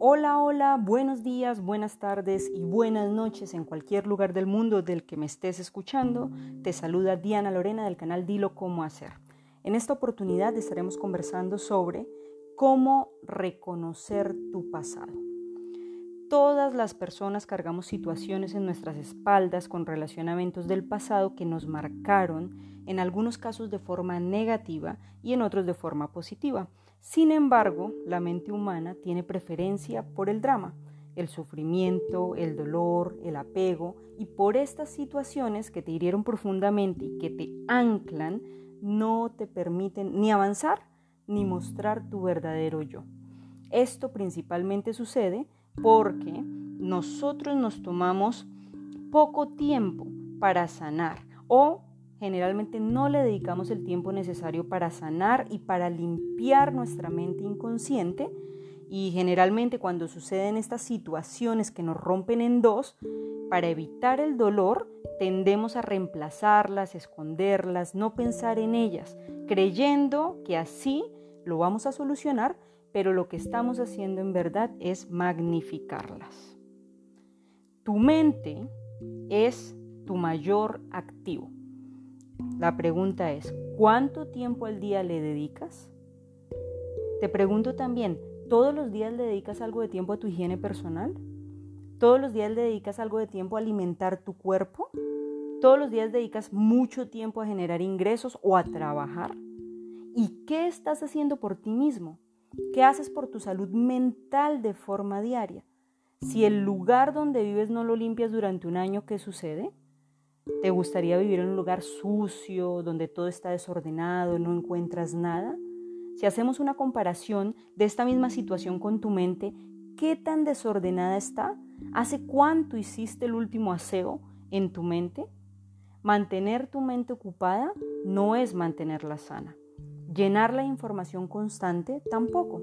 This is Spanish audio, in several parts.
Hola, hola, buenos días, buenas tardes y buenas noches en cualquier lugar del mundo del que me estés escuchando. Te saluda Diana Lorena del canal Dilo Cómo Hacer. En esta oportunidad estaremos conversando sobre cómo reconocer tu pasado. Todas las personas cargamos situaciones en nuestras espaldas con relacionamientos del pasado que nos marcaron, en algunos casos de forma negativa y en otros de forma positiva. Sin embargo, la mente humana tiene preferencia por el drama, el sufrimiento, el dolor, el apego, y por estas situaciones que te hirieron profundamente y que te anclan, no te permiten ni avanzar ni mostrar tu verdadero yo. Esto principalmente sucede porque nosotros nos tomamos poco tiempo para sanar o Generalmente no le dedicamos el tiempo necesario para sanar y para limpiar nuestra mente inconsciente y generalmente cuando suceden estas situaciones que nos rompen en dos, para evitar el dolor tendemos a reemplazarlas, esconderlas, no pensar en ellas, creyendo que así lo vamos a solucionar, pero lo que estamos haciendo en verdad es magnificarlas. Tu mente es tu mayor activo. La pregunta es, ¿cuánto tiempo al día le dedicas? Te pregunto también, ¿todos los días le dedicas algo de tiempo a tu higiene personal? ¿Todos los días le dedicas algo de tiempo a alimentar tu cuerpo? ¿Todos los días dedicas mucho tiempo a generar ingresos o a trabajar? ¿Y qué estás haciendo por ti mismo? ¿Qué haces por tu salud mental de forma diaria? Si el lugar donde vives no lo limpias durante un año, ¿qué sucede? ¿Te gustaría vivir en un lugar sucio, donde todo está desordenado, no encuentras nada? Si hacemos una comparación de esta misma situación con tu mente, ¿qué tan desordenada está? ¿Hace cuánto hiciste el último aseo en tu mente? Mantener tu mente ocupada no es mantenerla sana. Llenarla de información constante tampoco.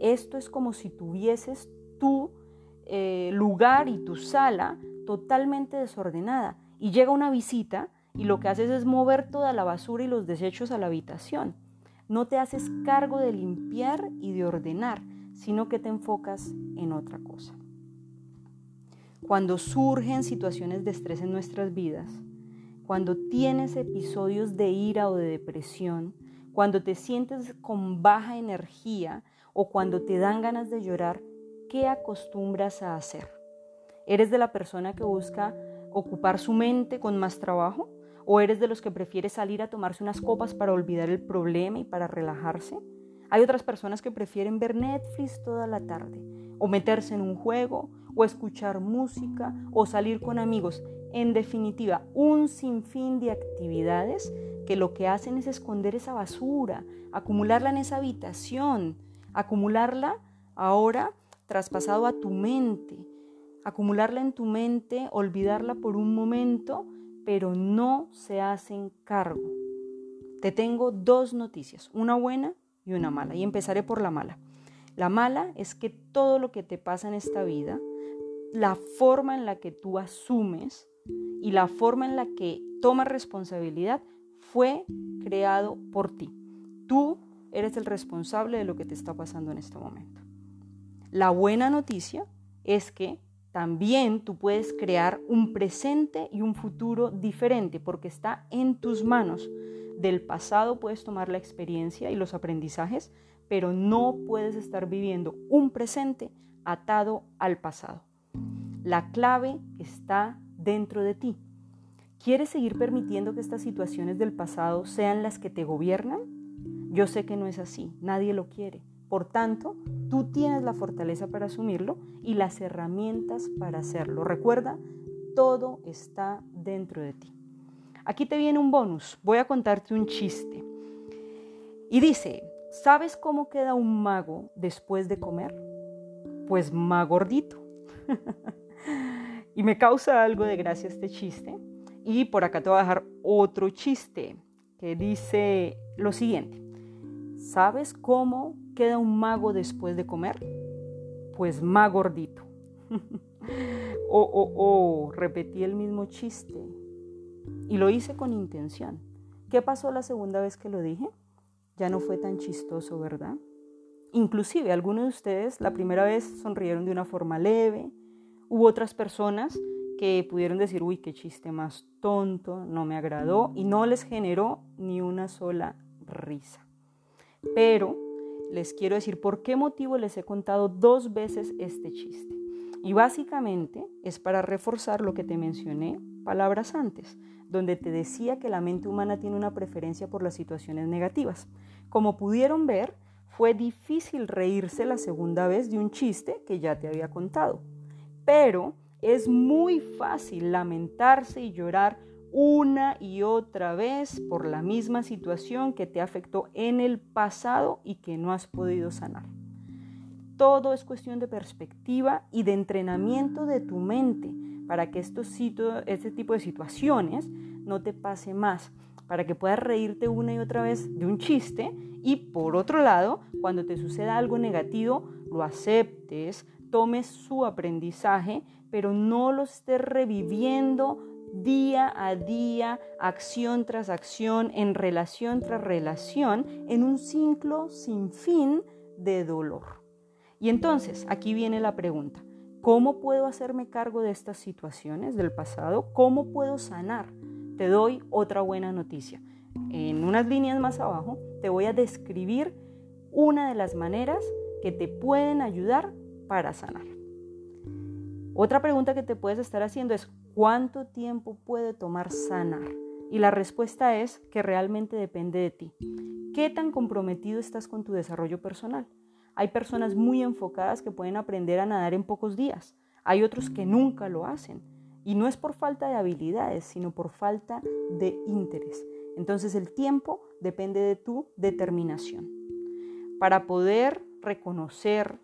Esto es como si tuvieses tu eh, lugar y tu sala totalmente desordenada y llega una visita y lo que haces es mover toda la basura y los desechos a la habitación. No te haces cargo de limpiar y de ordenar, sino que te enfocas en otra cosa. Cuando surgen situaciones de estrés en nuestras vidas, cuando tienes episodios de ira o de depresión, cuando te sientes con baja energía o cuando te dan ganas de llorar, ¿qué acostumbras a hacer? ¿Eres de la persona que busca ocupar su mente con más trabajo? ¿O eres de los que prefiere salir a tomarse unas copas para olvidar el problema y para relajarse? Hay otras personas que prefieren ver Netflix toda la tarde, o meterse en un juego, o escuchar música, o salir con amigos. En definitiva, un sinfín de actividades que lo que hacen es esconder esa basura, acumularla en esa habitación, acumularla ahora traspasado a tu mente, acumularla en tu mente, olvidarla por un momento, pero no se hacen cargo. Te tengo dos noticias, una buena y una mala, y empezaré por la mala. La mala es que todo lo que te pasa en esta vida, la forma en la que tú asumes y la forma en la que tomas responsabilidad fue creado por ti. Tú eres el responsable de lo que te está pasando en este momento. La buena noticia es que también tú puedes crear un presente y un futuro diferente porque está en tus manos. Del pasado puedes tomar la experiencia y los aprendizajes, pero no puedes estar viviendo un presente atado al pasado. La clave está dentro de ti. ¿Quieres seguir permitiendo que estas situaciones del pasado sean las que te gobiernan? Yo sé que no es así, nadie lo quiere. Por tanto, tú tienes la fortaleza para asumirlo y las herramientas para hacerlo. Recuerda, todo está dentro de ti. Aquí te viene un bonus. Voy a contarte un chiste. Y dice, ¿sabes cómo queda un mago después de comer? Pues magordito. y me causa algo de gracia este chiste. Y por acá te voy a dejar otro chiste que dice lo siguiente. ¿Sabes cómo queda un mago después de comer? Pues más gordito. oh, oh, oh, repetí el mismo chiste. Y lo hice con intención. ¿Qué pasó la segunda vez que lo dije? Ya no fue tan chistoso, ¿verdad? Inclusive algunos de ustedes la primera vez sonrieron de una forma leve, hubo otras personas que pudieron decir, uy, qué chiste más tonto, no me agradó y no les generó ni una sola risa. Pero les quiero decir por qué motivo les he contado dos veces este chiste. Y básicamente es para reforzar lo que te mencioné palabras antes, donde te decía que la mente humana tiene una preferencia por las situaciones negativas. Como pudieron ver, fue difícil reírse la segunda vez de un chiste que ya te había contado. Pero es muy fácil lamentarse y llorar una y otra vez por la misma situación que te afectó en el pasado y que no has podido sanar. Todo es cuestión de perspectiva y de entrenamiento de tu mente para que estos este tipo de situaciones no te pase más, para que puedas reírte una y otra vez de un chiste y por otro lado, cuando te suceda algo negativo, lo aceptes, tomes su aprendizaje, pero no lo estés reviviendo día a día, acción tras acción, en relación tras relación, en un ciclo sin fin de dolor. Y entonces, aquí viene la pregunta, ¿cómo puedo hacerme cargo de estas situaciones del pasado? ¿Cómo puedo sanar? Te doy otra buena noticia. En unas líneas más abajo te voy a describir una de las maneras que te pueden ayudar para sanar. Otra pregunta que te puedes estar haciendo es ¿cuánto tiempo puede tomar sanar? Y la respuesta es que realmente depende de ti. ¿Qué tan comprometido estás con tu desarrollo personal? Hay personas muy enfocadas que pueden aprender a nadar en pocos días. Hay otros que nunca lo hacen. Y no es por falta de habilidades, sino por falta de interés. Entonces el tiempo depende de tu determinación. Para poder reconocer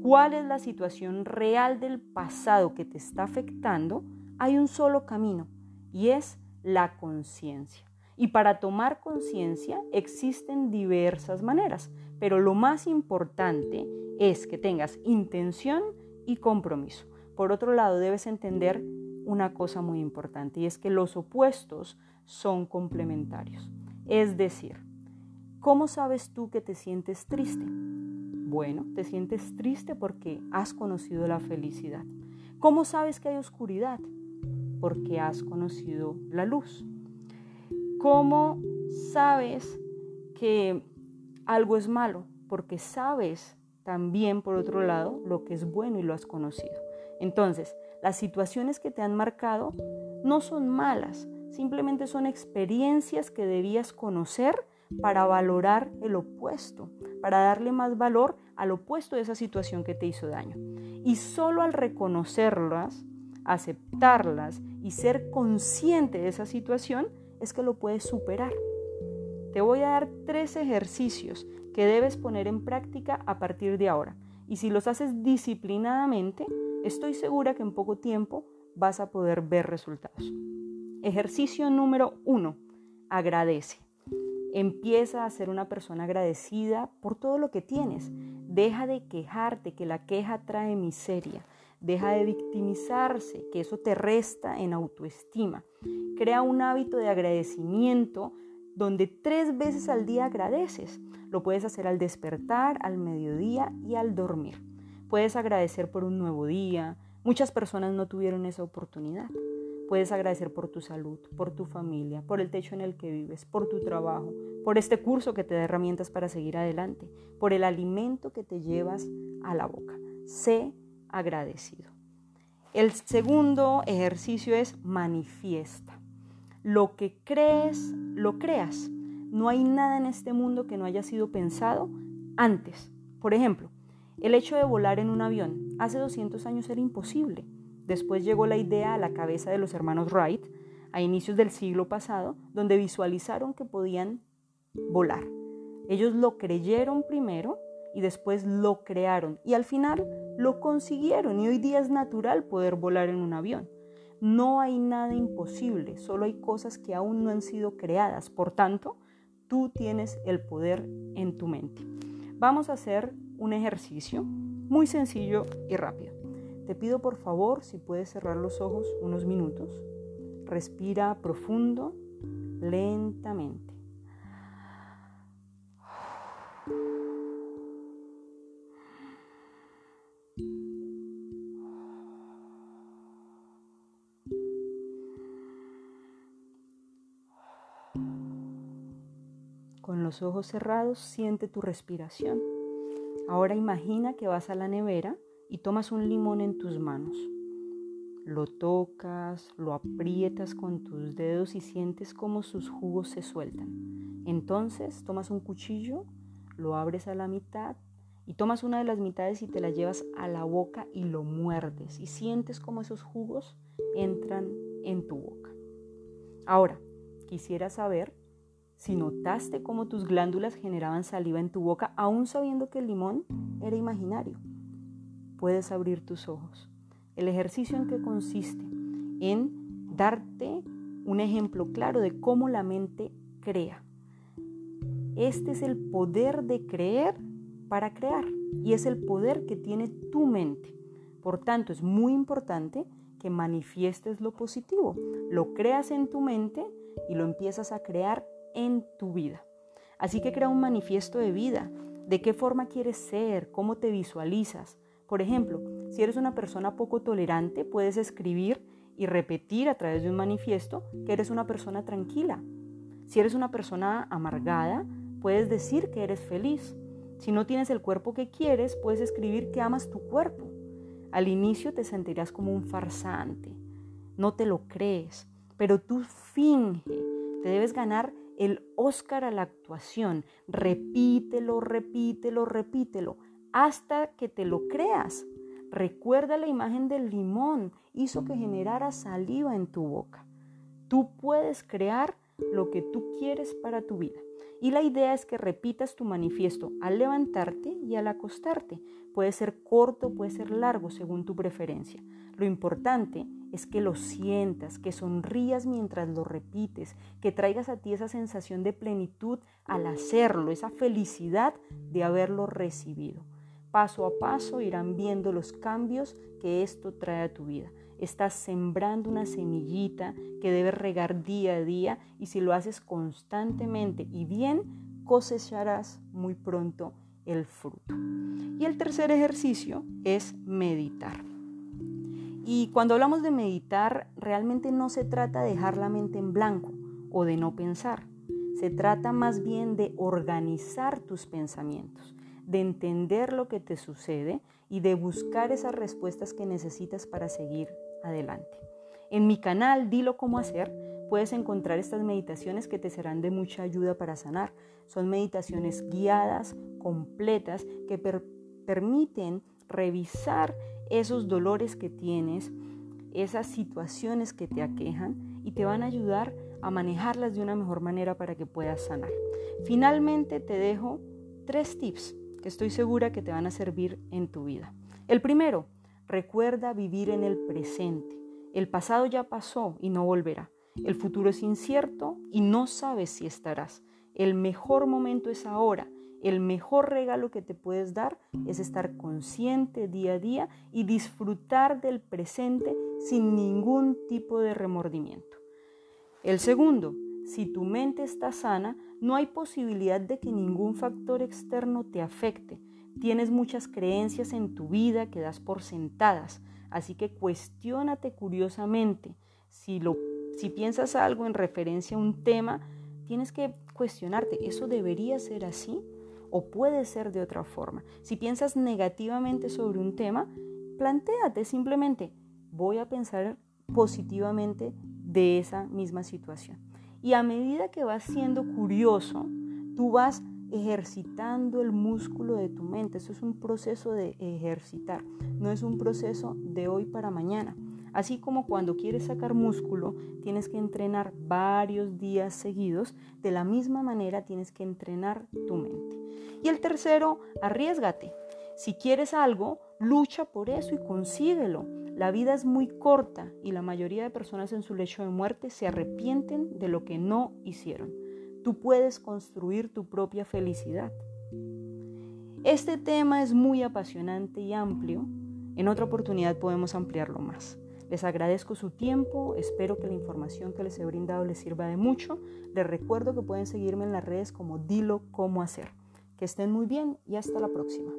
cuál es la situación real del pasado que te está afectando, hay un solo camino y es la conciencia. Y para tomar conciencia existen diversas maneras pero lo más importante es que tengas intención y compromiso. Por otro lado, debes entender una cosa muy importante y es que los opuestos son complementarios. Es decir, ¿cómo sabes tú que te sientes triste? Bueno, te sientes triste porque has conocido la felicidad. ¿Cómo sabes que hay oscuridad? Porque has conocido la luz. ¿Cómo sabes que algo es malo, porque sabes también, por otro lado, lo que es bueno y lo has conocido. Entonces, las situaciones que te han marcado no son malas, simplemente son experiencias que debías conocer para valorar el opuesto, para darle más valor al opuesto de esa situación que te hizo daño. Y solo al reconocerlas, y ser consciente de esa situación es que lo puedes superar. Te voy a dar tres ejercicios que debes poner en práctica a partir de ahora. Y si los haces disciplinadamente, estoy segura que en poco tiempo vas a poder ver resultados. Ejercicio número uno, agradece. Empieza a ser una persona agradecida por todo lo que tienes. Deja de quejarte, que la queja trae miseria. Deja de victimizarse, que eso te resta en autoestima. Crea un hábito de agradecimiento donde tres veces al día agradeces. Lo puedes hacer al despertar, al mediodía y al dormir. Puedes agradecer por un nuevo día. Muchas personas no tuvieron esa oportunidad. Puedes agradecer por tu salud, por tu familia, por el techo en el que vives, por tu trabajo, por este curso que te da herramientas para seguir adelante, por el alimento que te llevas a la boca. Sé agradecido. El segundo ejercicio es manifiesta. Lo que crees, lo creas. No hay nada en este mundo que no haya sido pensado antes. Por ejemplo, el hecho de volar en un avión hace 200 años era imposible. Después llegó la idea a la cabeza de los hermanos Wright a inicios del siglo pasado, donde visualizaron que podían volar. Ellos lo creyeron primero y después lo crearon y al final lo consiguieron y hoy día es natural poder volar en un avión. No hay nada imposible, solo hay cosas que aún no han sido creadas. Por tanto, tú tienes el poder en tu mente. Vamos a hacer un ejercicio muy sencillo y rápido. Te pido por favor si puedes cerrar los ojos unos minutos. Respira profundo, lentamente. Los ojos cerrados, siente tu respiración. Ahora imagina que vas a la nevera y tomas un limón en tus manos. Lo tocas, lo aprietas con tus dedos y sientes cómo sus jugos se sueltan. Entonces tomas un cuchillo, lo abres a la mitad y tomas una de las mitades y te la llevas a la boca y lo muerdes y sientes cómo esos jugos entran en tu boca. Ahora, quisiera saber si notaste cómo tus glándulas generaban saliva en tu boca aún sabiendo que el limón era imaginario. Puedes abrir tus ojos. El ejercicio en qué consiste? En darte un ejemplo claro de cómo la mente crea. Este es el poder de creer para crear y es el poder que tiene tu mente. Por tanto, es muy importante que manifiestes lo positivo, lo creas en tu mente y lo empiezas a crear en tu vida. Así que crea un manifiesto de vida, de qué forma quieres ser, cómo te visualizas, por ejemplo, si eres una persona poco tolerante, puedes escribir y repetir a través de un manifiesto que eres una persona tranquila. Si eres una persona amargada, puedes decir que eres feliz. Si no tienes el cuerpo que quieres, puedes escribir que amas tu cuerpo. Al inicio te sentirás como un farsante. No te lo crees, pero tú finge. Te debes ganar el Oscar a la actuación. Repítelo, repítelo, repítelo hasta que te lo creas. Recuerda la imagen del limón, hizo que generara saliva en tu boca. Tú puedes crear lo que tú quieres para tu vida. Y la idea es que repitas tu manifiesto al levantarte y al acostarte. Puede ser corto, puede ser largo, según tu preferencia. Lo importante es que lo sientas, que sonrías mientras lo repites, que traigas a ti esa sensación de plenitud al hacerlo, esa felicidad de haberlo recibido. Paso a paso irán viendo los cambios que esto trae a tu vida. Estás sembrando una semillita que debes regar día a día y si lo haces constantemente y bien, cosecharás muy pronto el fruto. Y el tercer ejercicio es meditar. Y cuando hablamos de meditar, realmente no se trata de dejar la mente en blanco o de no pensar. Se trata más bien de organizar tus pensamientos de entender lo que te sucede y de buscar esas respuestas que necesitas para seguir adelante. En mi canal Dilo cómo hacer puedes encontrar estas meditaciones que te serán de mucha ayuda para sanar. Son meditaciones guiadas, completas, que permiten revisar esos dolores que tienes, esas situaciones que te aquejan y te van a ayudar a manejarlas de una mejor manera para que puedas sanar. Finalmente te dejo tres tips que estoy segura que te van a servir en tu vida. El primero, recuerda vivir en el presente. El pasado ya pasó y no volverá. El futuro es incierto y no sabes si estarás. El mejor momento es ahora. El mejor regalo que te puedes dar es estar consciente día a día y disfrutar del presente sin ningún tipo de remordimiento. El segundo, si tu mente está sana, no hay posibilidad de que ningún factor externo te afecte. Tienes muchas creencias en tu vida que das por sentadas, así que cuestiónate curiosamente. Si, lo, si piensas algo en referencia a un tema, tienes que cuestionarte, ¿eso debería ser así? ¿O puede ser de otra forma? Si piensas negativamente sobre un tema, plantéate simplemente, voy a pensar positivamente de esa misma situación. Y a medida que vas siendo curioso, tú vas ejercitando el músculo de tu mente. Eso es un proceso de ejercitar, no es un proceso de hoy para mañana. Así como cuando quieres sacar músculo, tienes que entrenar varios días seguidos, de la misma manera tienes que entrenar tu mente. Y el tercero, arriesgate. Si quieres algo, lucha por eso y consíguelo. La vida es muy corta y la mayoría de personas en su lecho de muerte se arrepienten de lo que no hicieron. Tú puedes construir tu propia felicidad. Este tema es muy apasionante y amplio. En otra oportunidad podemos ampliarlo más. Les agradezco su tiempo, espero que la información que les he brindado les sirva de mucho. Les recuerdo que pueden seguirme en las redes como Dilo Cómo Hacer. Que estén muy bien y hasta la próxima.